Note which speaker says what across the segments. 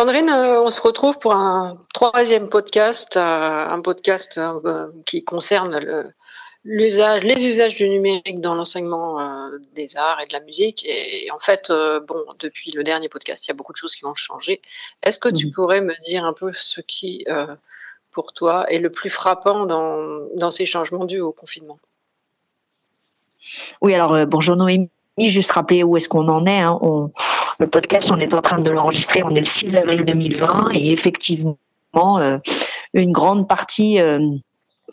Speaker 1: Sandrine, on se retrouve pour un troisième podcast, un podcast qui concerne le, les usages du numérique dans l'enseignement euh, des arts et de la musique. Et, en fait, euh, bon, depuis le dernier podcast, il y a beaucoup de choses qui vont changer. Est-ce que tu mhm. pourrais me dire un peu ce qui, euh, pour toi, est le plus frappant dans, dans ces changements dus au confinement?
Speaker 2: Oui, alors bonjour Noémie. Juste rappeler où est-ce qu'on en est. Hein. On, le podcast, on est en train de l'enregistrer. On est le 6 avril 2020 et effectivement, une grande partie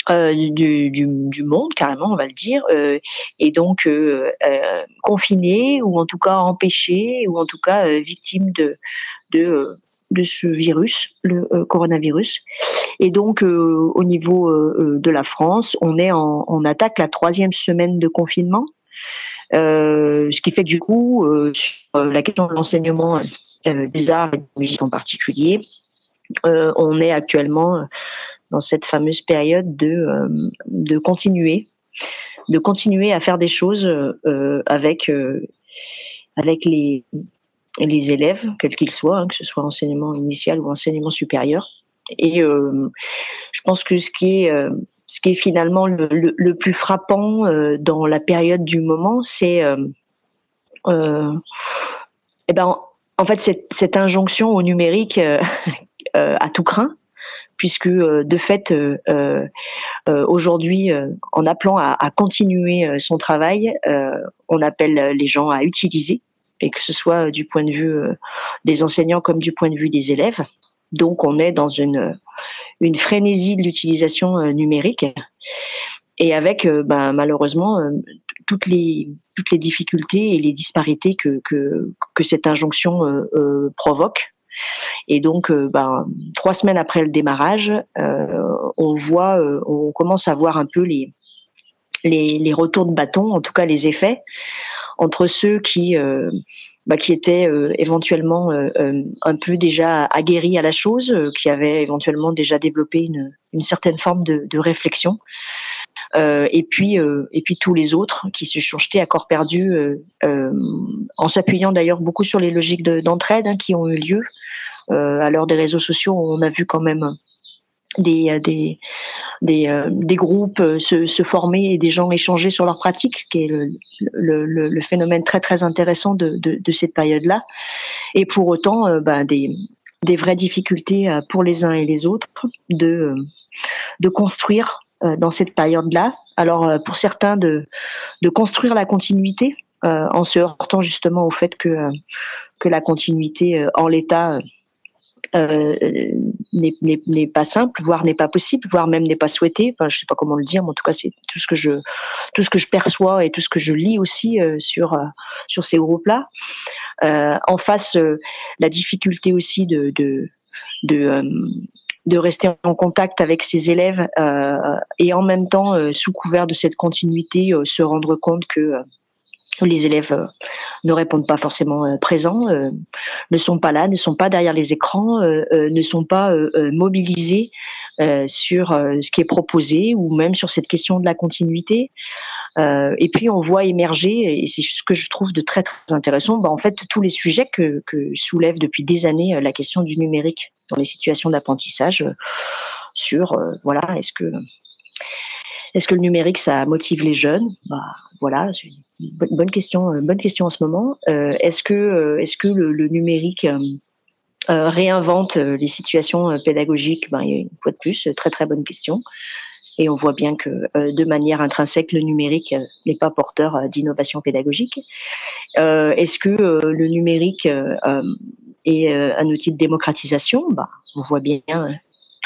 Speaker 2: euh, du, du, monde, carrément, on va le dire, euh, et donc euh, euh, confiné ou en tout cas empêché ou en tout cas victime de ce virus, le coronavirus. Et donc au niveau de la France, on est en, on attaque la troisième semaine de confinement. Euh, ce qui fait que du coup, euh, sur la question de l'enseignement euh, des arts et de la musique en particulier, on est actuellement dans cette fameuse période de, euh, de continuer, de continuer à faire des choses euh, avec, euh, avec les, les élèves, quels qu'ils soient, hein, que ce soit enseignement initial ou enseignement supérieur. Et je pense que ce qui est ce qui est finalement le, plus frappant dans la période du moment, c'est euh, eh ben, en fait cette, injonction au numérique à tout craint, puisque euh, de fait, euh, euh, aujourd'hui, en appelant à, à continuer son travail, on appelle les gens à utiliser, et que ce soit du point de vue des enseignants comme du point de vue des élèves. Donc, on est dans une, une frénésie de l'utilisation numérique, et avec ben, malheureusement toutes les toutes les difficultés et les disparités que que, que cette injonction provoque. Et donc, euh, ben, trois semaines après le démarrage, euh, on voit, euh, on commence à voir un peu les, les, les, retours de bâton, en tout cas les effets, entre ceux qui, bah, qui étaient éventuellement un peu déjà aguerris à la chose, qui avaient éventuellement déjà développé une, une certaine forme de, réflexion. Euh, et puis et puis tous les autres qui se sont jetés à corps perdu euh, en s'appuyant d'ailleurs beaucoup sur les logiques d'entraide hein, qui ont eu lieu euh, à l'heure des réseaux sociaux, on a vu quand même euh, des, des, euh, des groupes se, se, former et des gens échanger sur leurs pratiques, ce qui est le, le, le phénomène très très intéressant de, de, de cette période-là. Et pour autant, ben, des, des vraies difficultés pour les uns et les autres de, de construire dans cette période-là. Alors pour certains de, de construire la continuité en se heurtant justement au fait que, que la continuité en l'état euh, n'est pas simple, voire n'est pas possible, voire même n'est pas souhaité. Enfin, je sais pas comment le dire, mais en tout cas, c'est tout ce que je tout ce que je perçois et tout ce que je lis aussi euh, sur euh, sur ces groupes-là. en face, la difficulté aussi de de de, de rester en contact avec ses élèves et en même temps, sous couvert de cette continuité, se rendre compte que les élèves euh, ne répondent pas forcément euh, présents, euh, ne sont pas là, ne sont pas derrière les écrans, ne sont pas mobilisés sur ce qui est proposé ou même sur cette question de la continuité. et puis on voit émerger, et c'est ce que je trouve de très très intéressant, bah, en fait tous les sujets que, que soulève depuis des années la question du numérique dans les situations d'apprentissage. sur voilà, est-ce que est-ce que le numérique, ça motive les jeunes? Bah, Voilà, c'est une bonne question, euh, bonne question en ce moment. Euh, est-ce que, euh, est-ce que le, numérique réinvente les situations pédagogiques? Ben, Une fois de plus, très très bonne question. Et on voit bien que de manière intrinsèque, le numérique n'est pas porteur d'innovation pédagogique. Est-ce que le numérique est un outil de démocratisation? Bah, On voit bien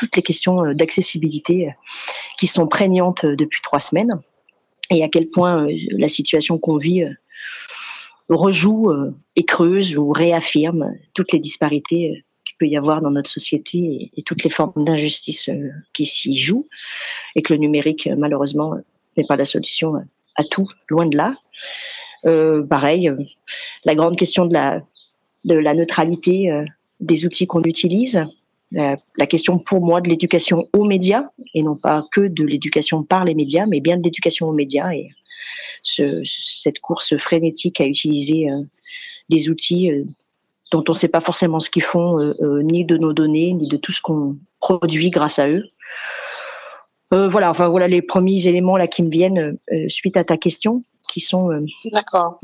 Speaker 2: toutes les questions euh, d'accessibilité euh, qui sont prégnantes euh, depuis trois semaines. Et à quel point la situation qu'on vit rejoue et creuse ou réaffirme toutes les disparités qu'il peut y avoir dans notre société et, toutes les formes d'injustice qui s'y jouent. Et que le numérique malheureusement n'est pas la solution à tout, loin de là. Pareil, la grande question de la neutralité des outils qu'on utilise, la, question pour moi de l'éducation aux médias, et non pas que de l'éducation par les médias, mais bien de l'éducation aux médias, et ce, cette course frénétique à utiliser euh, des outils euh, dont on ne sait pas forcément ce qu'ils font, ni de nos données, ni de tout ce qu'on produit grâce à eux. voilà, enfin voilà les premiers éléments là qui me viennent suite à ta question qui sont euh,
Speaker 1: d'accord.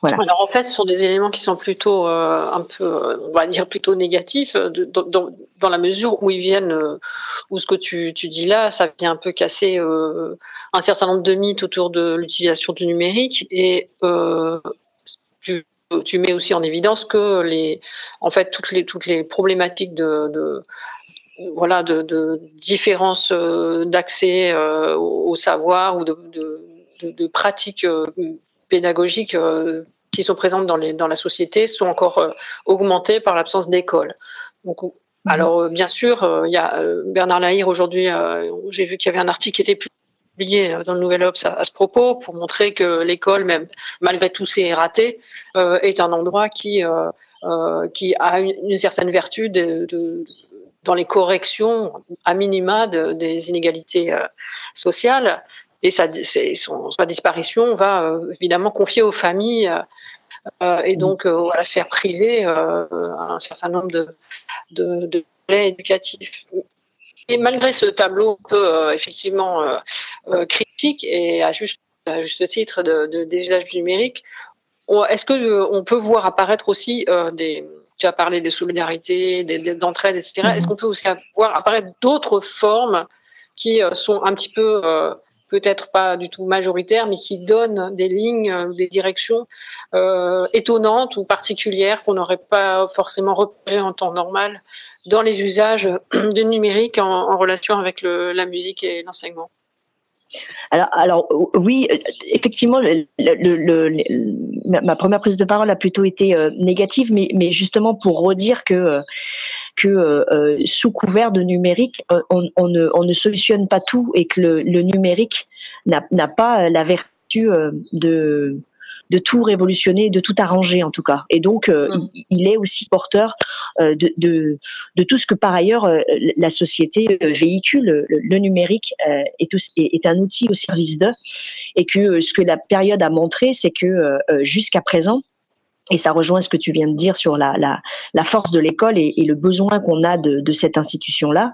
Speaker 1: voilà. Alors en fait ce sont des éléments qui sont plutôt euh, un peu euh, on va dire plutôt négatifs dans, dans, la mesure où ils viennent où ce que tu, tu, dis là ça vient un peu casser un certain nombre de mythes autour de l'utilisation du numérique et tu, tu, mets aussi en évidence que les en fait toutes les toutes les problématiques de, de voilà de, de différence d'accès au, savoir ou de, de de, pratiques euh, pédagogiques euh, qui sont présentes dans, les, dans la société sont encore euh, augmentées par l'absence d'école. Donc, mhm. alors, bien sûr, il y a Bernard Lahire aujourd'hui, j'ai vu qu'il y avait un article qui était publié dans le Nouvel Obs à, ce propos pour montrer que l'école, même malgré tous ses ratés, est un endroit qui, qui a une, certaine vertu de, dans les corrections à minima des inégalités sociales et sa, sa disparition va euh, évidemment confier aux familles euh, euh, et donc à la sphère privée un certain nombre de, de, de éducatifs. Et malgré ce tableau un peu effectivement critique et à juste, à juste titre de, des usages du numérique, est-ce que on peut voir apparaître aussi des tu as parlé des solidarités, d'entraide, etc. Mm-hmm. Est-ce qu'on peut aussi voir apparaître d'autres formes qui sont un petit peu peut-être pas du tout majoritaire, mais qui donne des lignes, euh, des directions euh, étonnantes ou particulières qu'on n'aurait pas forcément repérées en temps normal dans les usages du numérique en, relation avec la musique et l'enseignement.
Speaker 2: Alors, oui, effectivement, ma première prise de parole a plutôt été euh, négative, mais, justement pour redire que que euh, euh, sous couvert de numérique, euh, on, ne, solutionne pas tout et que le, numérique n'a pas la vertu de de tout révolutionner, de tout arranger en tout cas. Et donc, mm. il est aussi porteur de, de, tout ce que par ailleurs la société véhicule. Le, numérique est, est, un outil au service d'eux. Et que ce que la période a montré, c'est que jusqu'à présent, et ça rejoint ce que tu viens de dire sur la, la, la force de l'école et, et, le besoin qu'on a de, de cette institution-là.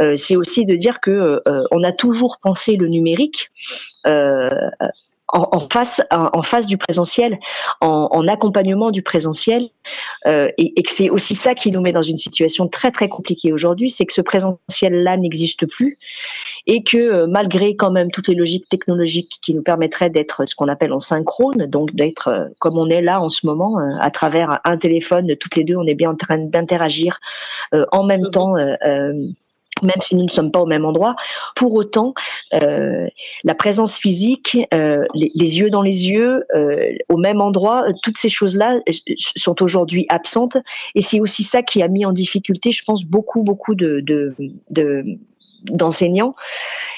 Speaker 2: Euh, c'est aussi de dire que euh, on a toujours pensé le numérique euh, en, face, en, face du présentiel, en, accompagnement du présentiel, euh, et, que c'est aussi ça qui nous met dans une situation très très compliquée aujourd'hui, c'est que ce présentiel-là n'existe plus, et que euh, malgré quand même toutes les logiques technologiques qui nous permettraient d'être ce qu'on appelle en synchrone, donc d'être euh, comme on est là en ce moment, à travers un téléphone, toutes les deux, on est bien en train d'interagir en même mhm. temps même si nous ne sommes pas au même endroit. Pour autant, euh, la présence physique, euh, les, yeux dans les yeux, euh, au même endroit, toutes ces choses-là sont aujourd'hui absentes. Et c'est aussi ça qui a mis en difficulté, je pense, beaucoup, beaucoup de, d'enseignants.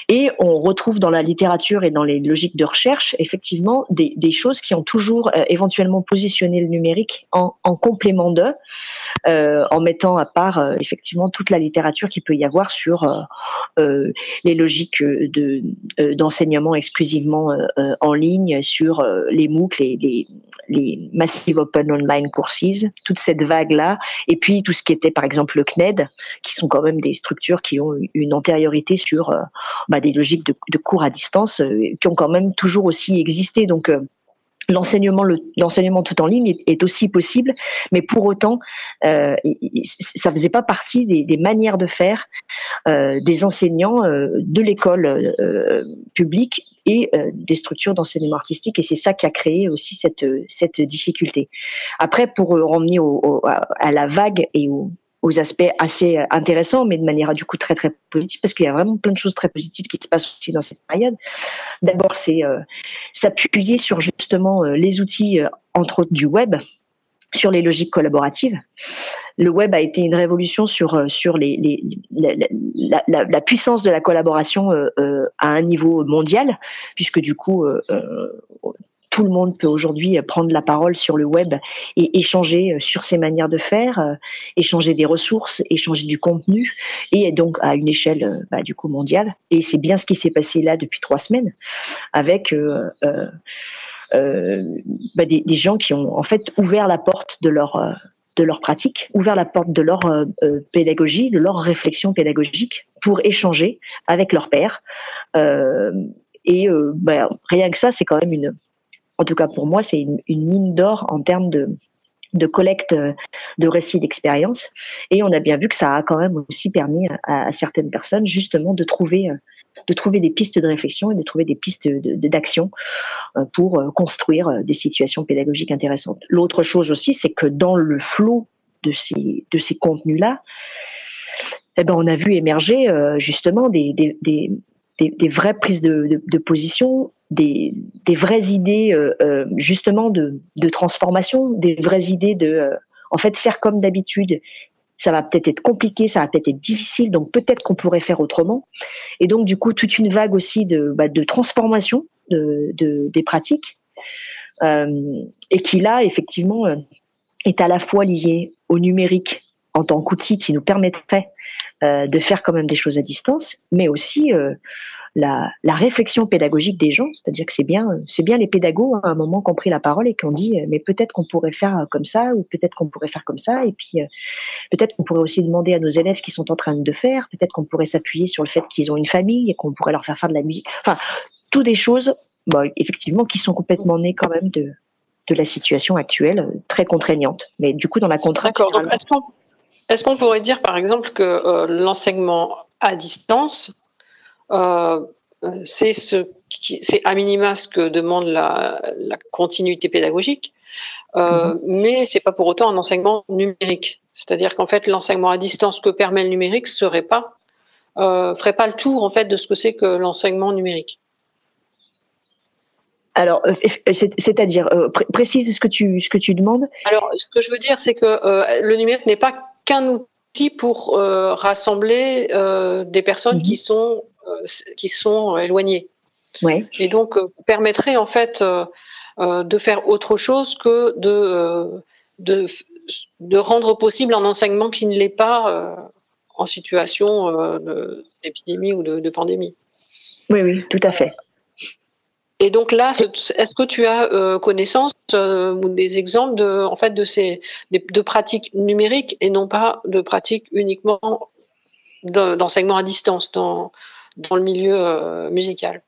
Speaker 2: Et on retrouve dans la littérature et dans les logiques de recherche, effectivement, des, choses qui ont toujours éventuellement positionné le numérique en, en complément d'eux. Euh, en mettant à part euh, effectivement toute la littérature qu'il peut y avoir sur euh, les logiques de d'enseignement exclusivement en ligne, sur les MOOC, les, les, les Massive Open Online Courses, toute cette vague-là, et puis tout ce qui était par exemple le CNED, qui sont quand même des structures qui ont une antériorité sur bah, des logiques de, de, cours à distance, qui ont quand même toujours aussi existé. Donc l'enseignement l'enseignement tout en ligne est, aussi possible mais pour autant euh, ça faisait pas partie des, manières de faire euh, des enseignants euh, de l'école euh, publique et des structures d'enseignement artistique. Et c'est ça qui a créé aussi cette cette difficulté. Après pour au, à la vague et au, aspects assez euh, intéressants, mais de manière du coup très très positive, parce qu'il y a vraiment plein de choses très positives qui se passent aussi dans cette période. D'abord, c'est euh, s'appuyer sur justement euh, les outils, entre autres du web, sur les logiques collaboratives. Le web a été une révolution sur sur la, la, puissance de la collaboration à un niveau mondial, puisque du coup tout le monde peut aujourd'hui prendre la parole sur le web et échanger euh, sur ses manières de faire, euh, échanger des ressources, échanger du contenu, et donc à une échelle euh, bah, du coup mondiale. Et c'est bien ce qui s'est passé là depuis trois semaines, avec euh, euh, bah, des, gens qui ont en fait ouvert la porte de leur de leur pratique, ouvert la porte de leur pédagogie, de leur réflexion pédagogique pour échanger avec leurs pairs. et ben, rien que ça, c'est quand même une, en tout cas pour moi, c'est une, mine d'or en termes de, collecte de récits d'expérience. Et on a bien vu que ça a quand même aussi permis à, certaines personnes justement de trouver de trouver des pistes de réflexion et de trouver des pistes d'action euh, pour euh, construire euh, des situations pédagogiques intéressantes. L'autre chose aussi, c'est que dans le flot de ces, de ces contenus-là, eh ben, on a vu émerger justement des, des, vraies prises de, de position des, des vraies idées euh, euh, justement de, de, transformation, des vraies idées de euh, en fait faire comme d'habitude. Ça va peut-être être compliqué, ça va peut-être être difficile, donc peut-être qu'on pourrait faire autrement. Et donc du coup toute une vague aussi de, bah, de transformation de, de, des pratiques et qui là effectivement est à la fois liée au numérique en tant qu'outil qui nous permettrait de faire quand même des choses à distance, mais aussi la, réflexion pédagogique des gens, c'est-à-dire que c'est bien, c'est bien les pédagogues hein, à un moment qui ont pris la parole et qui ont dit, euh, mais peut-être qu'on pourrait faire comme ça ou peut-être qu'on pourrait faire comme ça, et puis euh, peut-être qu'on pourrait aussi demander à nos élèves qui sont en train de faire, peut-être qu'on pourrait s'appuyer sur le fait qu'ils ont une famille et qu'on pourrait leur faire faire de la musique. Enfin, toutes des choses, bah, effectivement, qui sont complètement nées quand même de de la situation actuelle, très contraignante. Mais du coup, dans la contrainte.
Speaker 1: D'accord. Est-ce qu'on pourrait dire, par exemple, que euh, l'enseignement à distance euh, c'est ce qui, c'est à minima ce que demande la, la continuité pédagogique, euh, mhm. mais c'est pas pour autant un enseignement numérique. C'est-à-dire qu'en fait, l'enseignement à distance que permet le numérique serait pas, euh, ferait pas le tour en fait de ce que c'est que l'enseignement numérique.
Speaker 2: Alors, c'est-à-dire, euh, précise ce que tu ce que tu demandes.
Speaker 1: Alors, ce que je veux dire, c'est que euh, le numérique n'est pas qu'un outil pour rassembler des personnes qui mhm. sont euh, qui sont éloignés. Et donc euh, permettrait en fait euh, de faire autre chose que de, de, de rendre possible un enseignement qui ne l'est pas en situation d'épidémie ou de, pandémie.
Speaker 2: Oui, oui, tout à fait.
Speaker 1: Et donc là, est-ce que tu as connaissance ou des exemples de, en fait, de ces de pratiques numériques et non pas de pratiques uniquement d'enseignement à distance dans, dans le milieu euh, musical?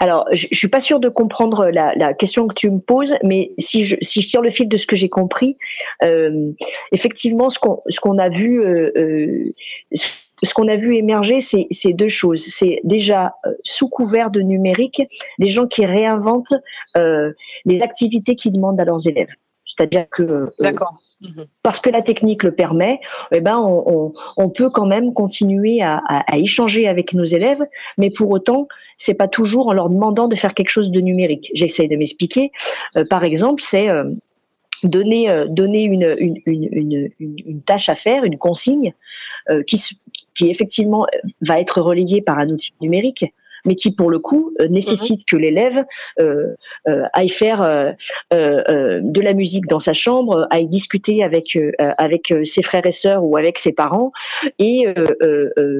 Speaker 2: Alors, je, ne suis pas sûre de comprendre la, question que tu me poses, mais si je, si je tire le fil de ce que j'ai compris, euh, effectivement, ce qu'on qu'on a vu, euh, ce qu'on a vu émerger, c'est deux choses. C'est déjà sous couvert de numérique, des gens qui réinventent les activités qu'ils demandent à leurs élèves. C'est-à-dire que euh, mhm. parce que la technique le permet, eh ben on, peut quand même continuer à, échanger avec nos élèves, mais pour autant c'est pas toujours en leur demandant de faire quelque chose de numérique. J'essaie de m'expliquer. Euh, par exemple, c'est euh, donner donner une une, tâche à faire, une consigne qui qui effectivement va être relayée par un outil numérique, mais qui pour le coup euh, nécessite que l'élève euh, euh, aille faire de la musique dans sa chambre, aille discuter avec avec ses frères et sœurs ou avec ses parents et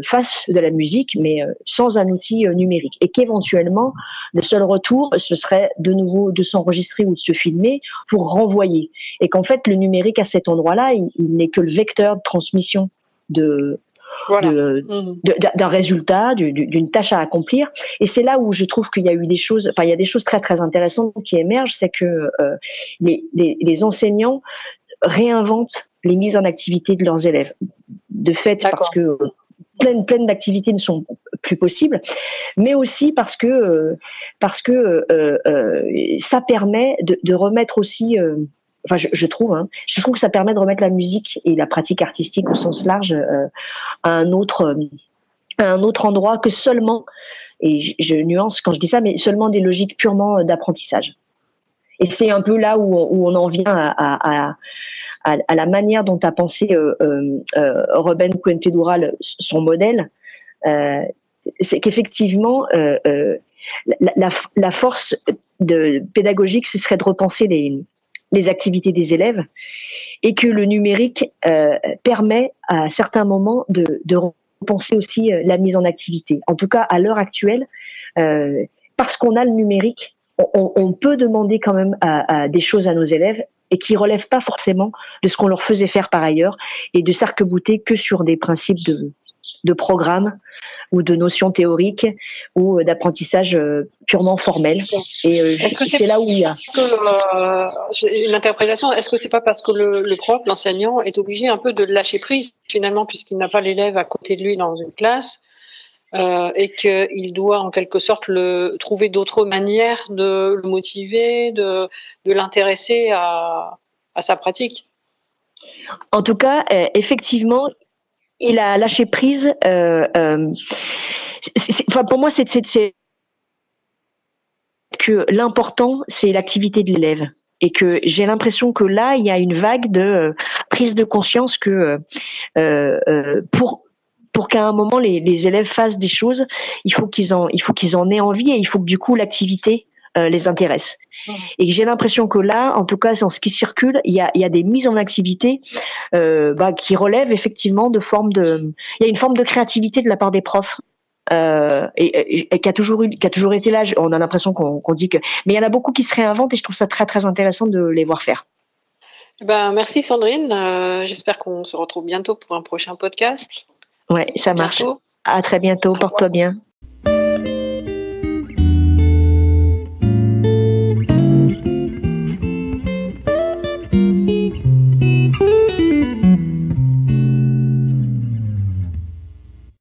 Speaker 2: fasse de la musique, mais sans un outil numérique, et qu'éventuellement le seul retour ce serait de nouveau de s'enregistrer ou de se filmer pour renvoyer, et qu'en fait le numérique à cet endroit-là, il n'est que le vecteur de transmission de Mmh. d'un résultat, d'une tâche à accomplir. Et c'est là où je trouve qu'il y a eu des choses, enfin il y a des choses très très intéressantes qui émergent, c'est que euh, les, les, enseignants réinventent les mises en activité de leurs élèves. De fait, parce que plein plein d'activités ne sont plus possibles, mais aussi parce que euh, parce que euh, ça permet de, de remettre aussi enfin je, trouve, hein, je trouve que ça permet de remettre la musique et la pratique artistique au sens large euh, à un autre, euh, à un autre endroit que seulement, et je, nuance quand je dis ça, mais seulement des logiques purement d'apprentissage. Et c'est un peu là où, on en vient à, la manière dont a pensé euh, euh, Ruben Dural son modèle. Euh, c'est qu'effectivement, euh, la, force pédagogique, ce serait de repenser les, les activités des élèves et que le numérique euh, permet à certains moments de, de repenser aussi euh, la mise en activité. En tout cas, à l'heure actuelle, euh, parce qu'on a le numérique, on, on, peut demander quand même à, à des choses à nos élèves et qui relèvent pas forcément de ce qu'on leur faisait faire par ailleurs et de s'arc-bouter que sur des principes de, de programme ou de notions théoriques ou d'apprentissage euh, purement formel. Et euh, c'est là où il y a.
Speaker 1: une interprétation, est-ce que c'est pas parce que le, le prof, l'enseignant, est obligé un peu de lâcher prise finalement puisqu'il n'a pas l'élève à côté de lui dans une classe euh, et qu'il doit en quelque sorte le, trouver d'autres manières de le motiver, de, de l'intéresser à, à sa pratique?
Speaker 2: En tout cas, euh, effectivement, il a lâché prise. Euh, euh, enfin, pour moi, c'est que l'important, c'est l'activité de l'élève. Et que j'ai l'impression que là, il y a une vague de euh, prise de conscience que pour pour qu'à un moment les, les, élèves fassent des choses, il faut qu'ils en, il faut qu'ils en aient envie et il faut que du coup l'activité les intéresse. Et j'ai l'impression que là, en tout cas, dans ce qui circule, il y a, il y a des mises en activité euh, bah, qui relèvent effectivement de formes de. Il y a une forme de créativité de la part des profs. Euh, et, et, qui a toujours eu, qui a toujours été là. On a l'impression qu'on qu dit que, mais il y en a beaucoup qui se réinventent et je trouve ça très très intéressant de les voir faire.
Speaker 1: Ben merci Sandrine. Euh, J'espère qu'on se retrouve bientôt pour un prochain podcast.
Speaker 2: Ouais, ça marche. À très bientôt. Porte-toi bien.